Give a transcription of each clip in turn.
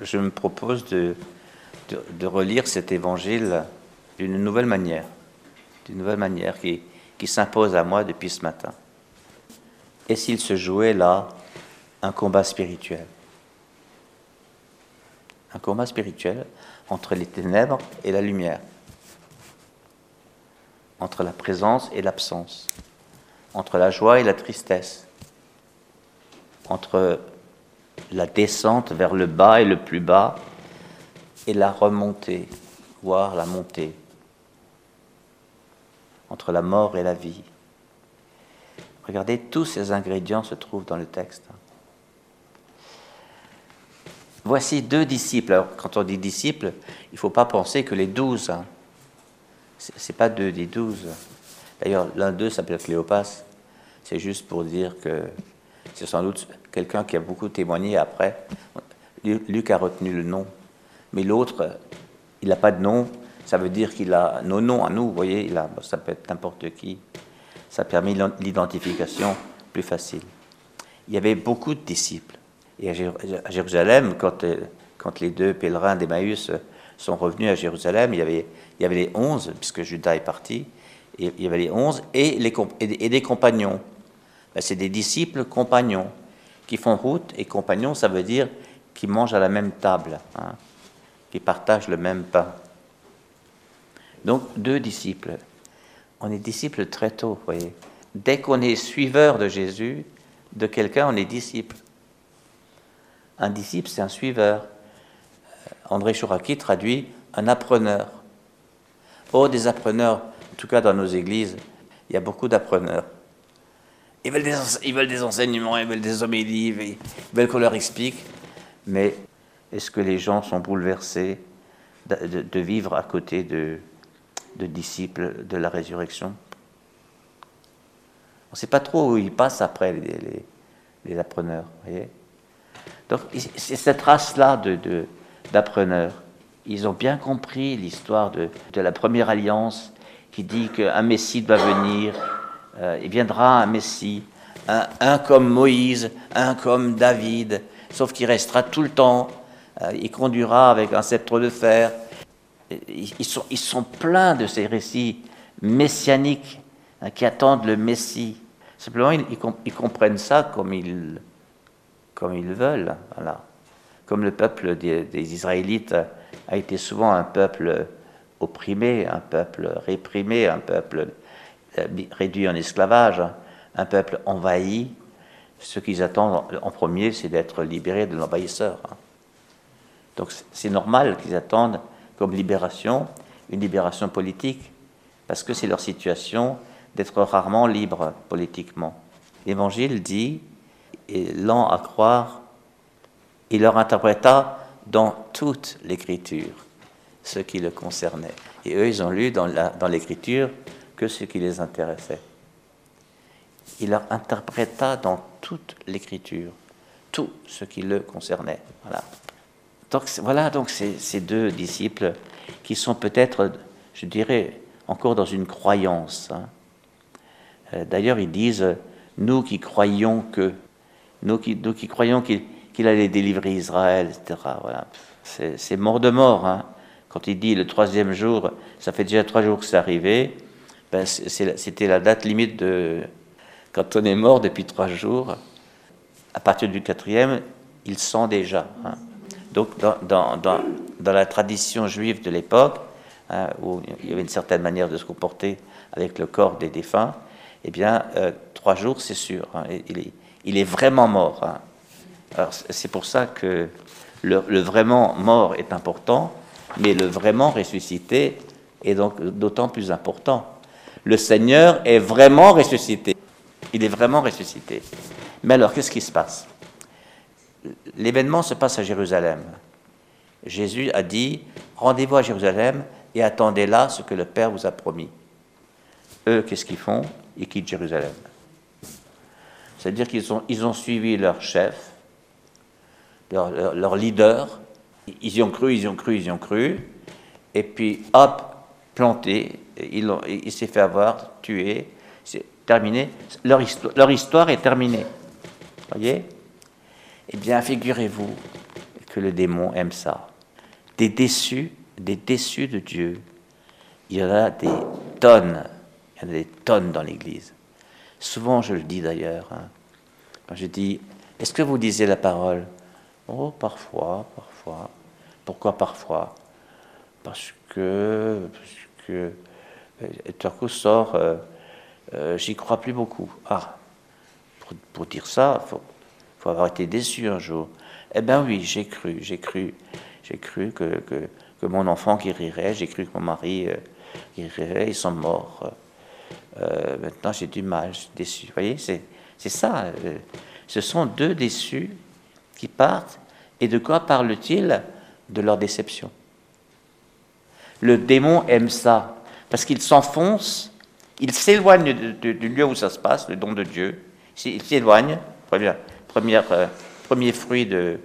Je me propose de, de, relire cet évangile d'une nouvelle manière, d'une nouvelle manière qui, qui s'impose à moi depuis ce matin. Et s'il se jouait là un combat spirituel? Un combat spirituel entre les ténèbres et la lumière, entre la présence et l'absence, entre la joie et la tristesse, entre la descente vers le bas et le plus bas, et la remontée, voire la montée, entre la mort et la vie. Regardez, tous ces ingrédients se trouvent dans le texte. Voici deux disciples. Alors, quand on dit disciples, il ne faut pas penser que les douze. Hein. Ce n'est pas deux des douze. D'ailleurs, l'un d'eux s'appelle Cléopas. C'est juste pour dire que c'est sans doute quelqu'un qui a beaucoup témoigné après. Luc a retenu le nom. Mais l'autre, il n'a pas de nom. Ça veut dire qu'il a nos noms à nous. Vous voyez, il a, ça peut être n'importe qui. Ça a permis l'identification plus facile. Il y avait beaucoup de disciples. Et à Jérusalem, quand, euh, quand les deux pèlerins d'Emmaüs sont revenus à Jérusalem, il y avait, il y avait les onze, puisque Judas est parti, et il y avait les onze, et, les, et des compagnons. Ben, c'est des disciples compagnons qui font route, et compagnons, ça veut dire qui mangent à la même table, hein, qui partagent le même pain. Donc, deux disciples. On est disciples très tôt, vous voyez. Dès qu'on est suiveur de Jésus, de quelqu'un, on est disciple. Un disciple, c'est un suiveur. Euh, André Chouraki traduit un appreneur. Oh, des appreneurs, en tout cas dans nos églises, il y a beaucoup d'appreneurs. Ils veulent, des, ils veulent des enseignements, ils veulent des homélies, ils veulent qu'on leur explique. Mais est-ce que les gens sont bouleversés de, vivre à côté de, disciples de la résurrection? On ne sait pas trop où ils passent après les, les, appreneurs. Donc c'est cette race-là d'appreneurs. Ils ont bien compris l'histoire de, de la première alliance qui dit qu'un Messie doit venir, euh, il viendra un Messie, un, comme Moïse, un comme David, sauf qu'il restera tout le temps, euh, il conduira avec un sceptre de fer. Ils sont, ils sont pleins de ces récits messianiques hein, qui attendent le Messie. Simplement, ils, comprennent ça comme ils, comme ils veulent. Voilà. Comme le peuple des, Israélites a été souvent un peuple opprimé, un peuple réprimé, un peuple euh, réduit en esclavage, un peuple envahi, ce qu'ils attendent en premier, c'est d'être libérés de l'envahisseur. Donc c'est normal qu'ils attendent comme libération une libération politique, parce que c'est leur situation d'être rarement libres politiquement. L'Évangile dit, et lent à croire, il leur interpréta dans toute l'Écriture ce qui le concernait. Et eux, ils ont lu dans l'Écriture que ce qui les intéressait. Il leur interpréta dans toute l'écriture tout ce qui le concernait. Voilà. Donc ces, deux disciples qui sont peut-être, je dirais, encore dans une croyance. Hein. Euh, d'ailleurs, ils disent nous qui croyons que, nous qui, nous qui croyons qu'il allait délivrer Israël, etc. Voilà. C'est mort de mort. Hein. Quand il dit le troisième jour, ça fait déjà trois jours que c'est arrivé. Ben, c'était la date limite de. Quand on est mort depuis trois jours, à partir du quatrième, il sent déjà. Hein. Donc, dans, la tradition juive de l'époque, hein, où il y avait une certaine manière de se comporter avec le corps des défunts, eh bien, euh, trois jours, c'est sûr. Hein. il, est, vraiment mort. c'est pour ça que le, le, vraiment mort est important, mais le vraiment ressuscité est donc d'autant plus important le Seigneur est vraiment ressuscité. Il est vraiment ressuscité. Mais alors, qu'est-ce qui se passe? L'événement se passe à Jérusalem. Jésus a dit, rendez-vous à Jérusalem et attendez là ce que le Père vous a promis. Eux, qu'est-ce qu'ils font? Ils quittent Jérusalem. C'est-à-dire qu'ils ont, ils ont suivi leur chef, leur, leur, leader. Ils y ont cru, ils y ont cru, ils y ont cru. Et puis, hop, planté, il, s'est fait avoir, tué, c'est terminé. Leur histoire, leur histoire est terminée. Voyez? Eh bien, figurez-vous que le démon aime ça. Des déçus, des déçus de Dieu, il y en a des tonnes, il y en a des tonnes dans l'Église. Souvent, je le dis d'ailleurs, hein. quand je dis, est-ce que vous lisez la parole? Oh, parfois, parfois. Pourquoi parfois? Parce que, parce que, et tout sort, euh, euh, j'y crois plus beaucoup. Ah, pour, dire ça, il faut, avoir été déçu un jour. Eh bien oui, j'ai cru, j'ai cru, j'ai cru que, que, mon enfant guérirait, j'ai cru que mon mari euh, guérirait, ils sont morts. Euh, maintenant j'ai du mal, je suis déçu. Vous voyez, c'est, ça. Ce sont deux déçus qui partent. Et de quoi parle-t-il? De leur déception. Le démon aime ça, parce qu'il s'enfonce, il s'éloigne du lieu où ça se passe, le don de Dieu, il s'éloigne, premier, euh, premier fruit de,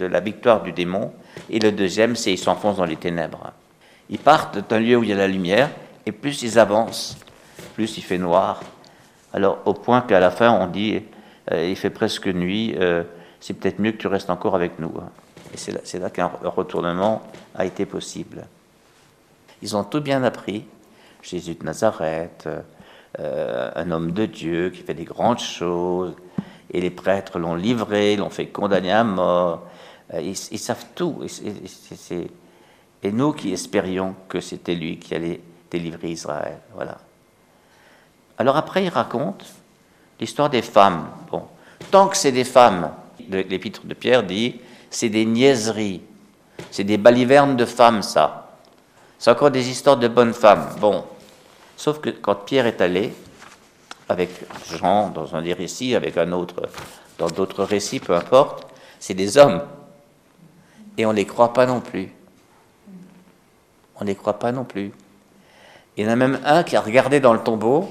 la victoire du démon, et le deuxième, c'est il s'enfonce dans les ténèbres. Ils partent d'un lieu où il y a la lumière, et plus ils avancent, plus il fait noir. Alors au point qu'à la fin, on dit, euh, il fait presque nuit, euh, c'est peut-être mieux que tu restes encore avec nous. Hein. Et c'est là qu'un retournement a été possible. Ils ont tout bien appris. Jésus de Nazareth, euh, un homme de Dieu qui fait des grandes choses, et les prêtres l'ont livré, l'ont fait condamner à mort. Euh, ils, savent tout. Et, et, nous qui espérions que c'était lui qui allait délivrer Israël. Voilà. Alors après, il raconte l'histoire des femmes. Bon, tant que c'est des femmes, l'épître de Pierre dit, c'est des niaiseries, c'est des balivernes de femmes, ça. C'est encore des histoires de bonnes femmes. Bon, Sauf que quand Pierre est allé, avec Jean dans un des récits, avec un autre dans d'autres récits, peu importe, c'est des hommes. Et on ne les croit pas non plus. On ne les croit pas non plus. Il y en a même un qui a regardé dans le tombeau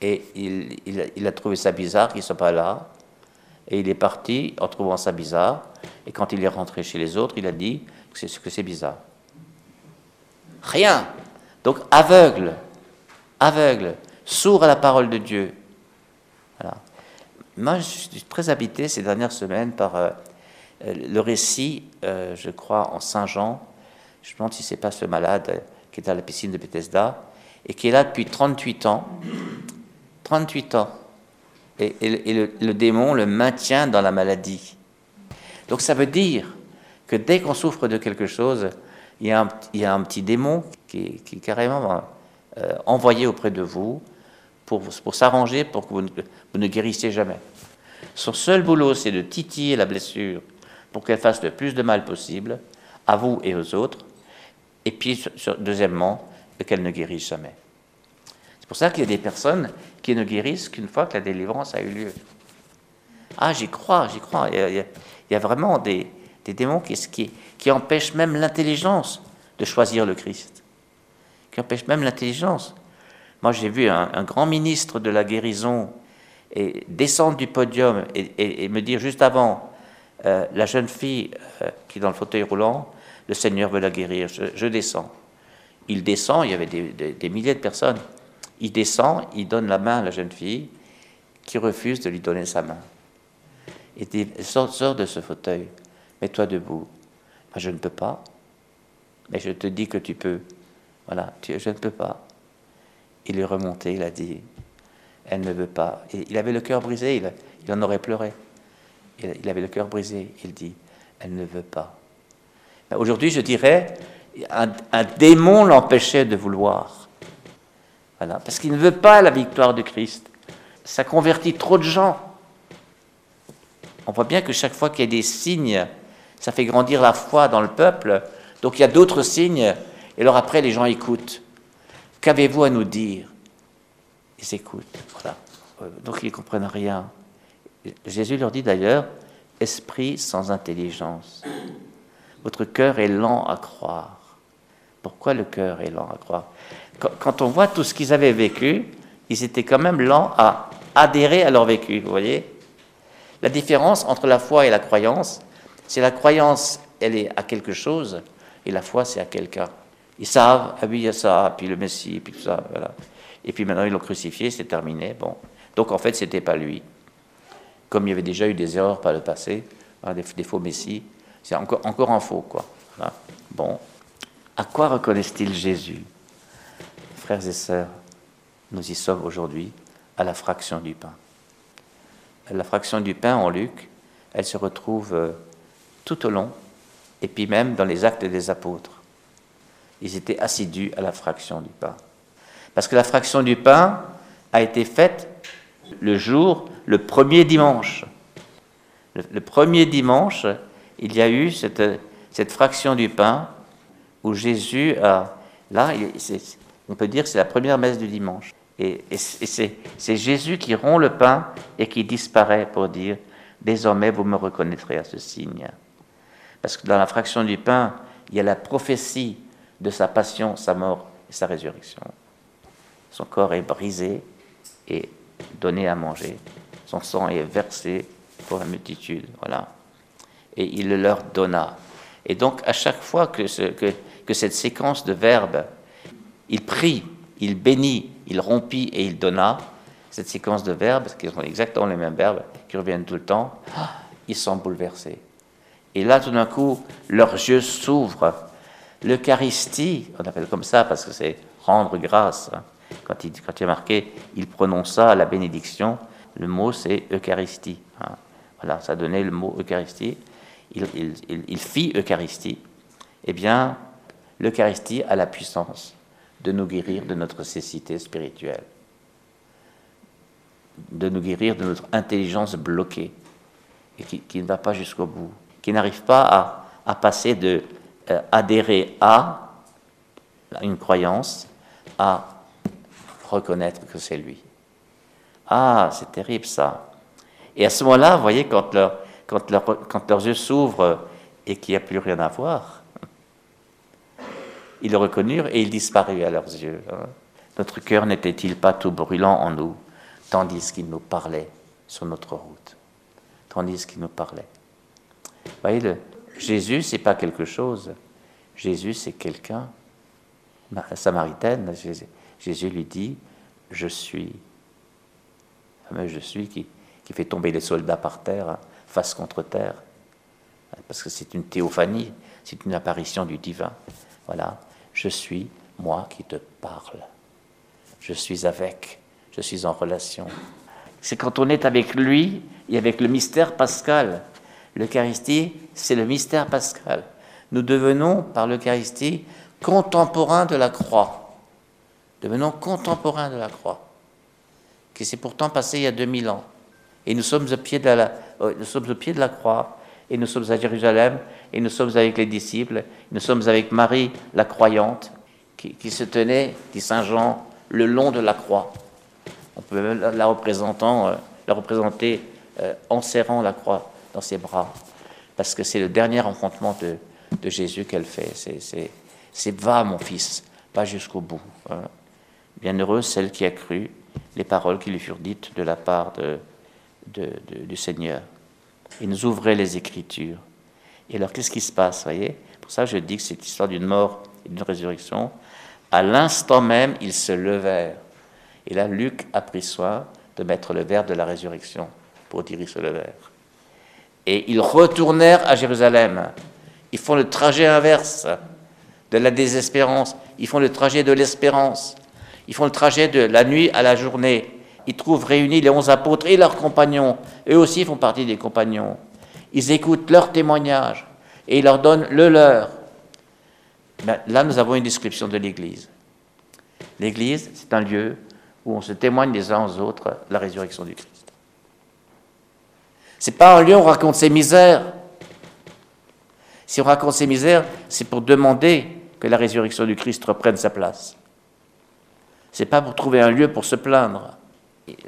et il, a trouvé ça bizarre qu'ils ne soient pas là. Et il est parti en trouvant ça bizarre. Et quand il est rentré chez les autres, il a dit que c'est, que c'est bizarre. Rien. Donc aveugle, aveugle, sourd à la parole de Dieu. Moi, je suis très habité ces dernières semaines par euh, le récit, euh, je crois, en Saint Jean. Je me demande si c'est pas ce malade euh, qui est à la piscine de Bethesda et qui est là depuis 38 ans. 38 ans. Et, le, le, démon le maintient dans la maladie. Donc ça veut dire que dès qu'on souffre de quelque chose, il y a un, petit démon qui, est carrément euh, envoyé auprès de vous pour, s'arranger pour que vous ne, guérissiez jamais. Son seul boulot, c'est de titiller la blessure pour qu'elle fasse le plus de mal possible à vous et aux autres. Et puis, deuxièmement, qu'elle ne guérisse jamais. C'est pour ça qu'il y a des personnes qui ne guérissent qu'une fois que la délivrance a eu lieu. Ah, j'y crois, j'y crois. Il y, a, vraiment des, démons qui, qui, empêchent même l'intelligence de choisir le Christ qui empêche même l'intelligence. Moi, j'ai vu un, grand ministre de la guérison et descendre du podium et, me dire juste avant, euh, la jeune fille euh, qui est dans le fauteuil roulant, le Seigneur veut la guérir, je, descends. Il descend, il y avait des, milliers de personnes. Il descend, il donne la main à la jeune fille qui refuse de lui donner sa main. Il dit, sors de ce fauteuil, mets-toi debout. je ne peux pas, mais je te dis que tu peux. Voilà, je ne peux pas. Il est remonté, il a dit, elle ne veut pas. il avait le cœur brisé, il, en aurait pleuré. Il, avait le cœur brisé, il dit, elle ne veut pas. Aujourd'hui, je dirais, un, un démon l'empêchait de vouloir. Voilà, parce qu'il ne veut pas la victoire de Christ. Ça convertit trop de gens. On voit bien que chaque fois qu'il y a des signes, ça fait grandir la foi dans le peuple. Donc il y a d'autres signes et alors après, les gens écoutent. Qu'avez-vous à nous dire? Ils écoutent. Voilà. Euh, donc ils ne comprennent rien. Jésus leur dit d'ailleurs, esprit sans intelligence. Votre cœur est lent à croire. Pourquoi le cœur est lent à croire? Quand, on voit tout ce qu'ils avaient vécu, ils étaient quand même lents à adhérer à leur vécu, vous voyez? La différence entre la foi et la croyance, c'est la croyance, elle est à quelque chose, et la foi, c'est à quelqu'un. Ils savent, ah oui, il y a ça, puis le Messie, puis tout ça, voilà. Et puis maintenant, ils l'ont crucifié, c'est terminé. Bon. Donc en fait, c'était pas lui. Comme il y avait déjà eu des erreurs par le passé, des, faux messies. C'est encore, encore un faux, quoi. Bon. À quoi reconnaissent-ils Jésus? Frères et sœurs, nous y sommes aujourd'hui à la fraction du pain. La fraction du pain en Luc, elle se retrouve euh, tout au long, et puis même dans les actes des apôtres. Ils étaient assidus à la fraction du pain. Parce que la fraction du pain a été faite le jour, le premier dimanche. Le, premier dimanche, il y a eu cette, fraction du pain où Jésus a... Là, on peut dire que c'est la première messe du dimanche. Et, c'est Jésus qui rompt le pain et qui disparaît pour dire, désormais vous me reconnaîtrez à ce signe. Parce que dans la fraction du pain, il y a la prophétie de sa passion, sa mort et sa résurrection. Son corps est brisé et donné à manger. Son sang est versé pour la multitude. Voilà. Et il le leur donna. Et donc, à chaque fois que, cette séquence de verbes, il prie, il bénit, il rompit et il donna, cette séquence de verbes, qui sont exactement les mêmes verbes, qui reviennent tout le temps, ils sont bouleversés. Et là, tout d'un coup, leurs yeux s'ouvrent. L'Eucharistie, on appelle comme ça parce que c'est rendre grâce. Hein. Quand il, quand est marqué, il prononça la bénédiction, le mot c'est Eucharistie. Hein. Voilà, ça donnait le mot Eucharistie. Il fit Eucharistie. Eh bien, l'Eucharistie a la puissance de nous guérir de notre cécité spirituelle, de nous guérir de notre intelligence bloquée et qui, ne va pas jusqu'au bout, qui n'arrive pas à, passer de euh, adhérer à une croyance à reconnaître que c'est lui. Ah, c'est terrible ça. Et à ce moment-là, vous voyez, quand, leurs yeux s'ouvrent et qu'il n'y a plus rien à voir, ils le reconnurent et il disparut à leurs yeux. Hein. Notre cœur n'était-il pas tout brûlant en nous, tandis qu'il nous parlait sur notre route, tandis qu'il nous parlait. Vous voyez, le, Jésus, c'est pas quelque chose. Jésus, c'est quelqu'un. La Samaritaine, Jésus, lui dit Je suis. Fameux Je suis qui, qui fait tomber les soldats par terre, hein, face contre terre. Parce que c'est une théophanie, c'est une apparition du divin. Voilà je suis moi qui te parle. Je suis avec, je suis en relation. C'est quand on est avec lui et avec le mystère pascal. L'Eucharistie, c'est le mystère pascal. Nous devenons, par l'Eucharistie, contemporains de la croix. Devenons contemporains de la croix, qui s'est pourtant passé il y a 2000 ans. Et nous sommes au pied de la, euh, nous sommes au pied de la croix et nous sommes à Jérusalem, et nous sommes avec les disciples, nous sommes avec Marie, la croyante, qui, se tenait, dit Saint Jean, le long de la croix. On peut même la, représentant, euh, la représenter euh, en serrant la croix dans ses bras, parce que c'est le dernier rencontrement de, Jésus qu'elle fait. C'est va, mon fils, pas jusqu'au bout. Hein. Bienheureuse celle qui a cru les paroles qui lui furent dites de la part du Seigneur. Il nous ouvrait les Écritures. Et alors, qu'est-ce qui se passe, voyez? Pour ça, je dis que c'est l'histoire d'une mort et d'une résurrection. À l'instant même, ils se levèrent. Et là, Luc a pris soin de mettre le verre de la résurrection pour dire ils se levèrent. Et ils retournèrent à Jérusalem. Ils font le trajet inverse de la désespérance. Ils font le trajet de l'espérance. Ils font le trajet de la nuit à la journée ils trouvent réunis les onze apôtres et leurs compagnons. Eux aussi font partie des compagnons. Ils écoutent leurs témoignages et ils leur donnent le leur. Ben, là, nous avons une description de l'Église. L'Église, c'est un lieu où on se témoigne les uns aux autres la résurrection du Christ. C'est pas un lieu on raconte ses misères. Si on raconte ses misères, c'est pour demander que la résurrection du Christ reprenne sa place. C'est pas pour trouver un lieu pour se plaindre.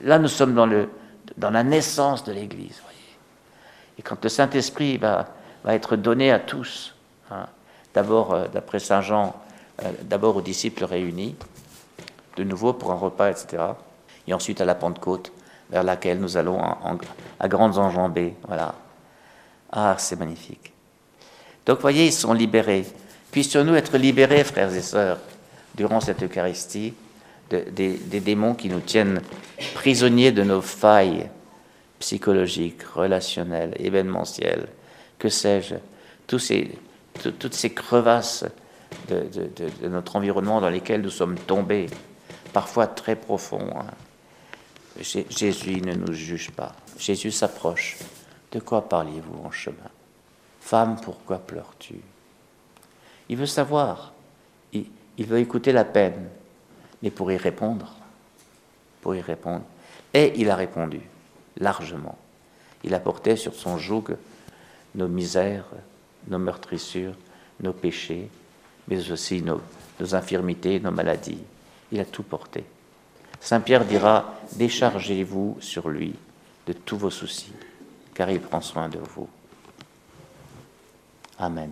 Là, nous sommes dans, le, dans la naissance de l'Église. Et quand le Saint-Esprit va, va, être donné à tous, hein, d'abord, euh, d'après Saint Jean, euh, d'abord aux disciples réunis, de nouveau pour un repas, etc. Et ensuite à la Pentecôte, vers laquelle nous allons à grandes enjambées. Voilà. Ah, c'est magnifique. Donc, voyez, ils sont libérés. Puissions-nous être libérés, frères et sœurs, durant cette Eucharistie des, démons qui nous tiennent prisonniers de nos failles psychologiques, relationnelles, événementielles, que sais-je, toutes ces crevasses de, notre environnement dans lesquelles nous sommes tombés, parfois très profonds. Hein. Jésus ne nous juge pas. Jésus s'approche. De quoi parliez-vous en chemin? Femme, pourquoi pleures-tu? Il veut savoir. Il, veut écouter la peine. Mais pour y répondre, pour y répondre. Et il a répondu, largement. Il a porté sur son joug nos misères, nos meurtrissures, nos péchés, mais aussi nos, nos infirmités, nos maladies. Il a tout porté. Saint Pierre dira, déchargez-vous sur lui de tous vos soucis, car il prend soin de vous. Amen.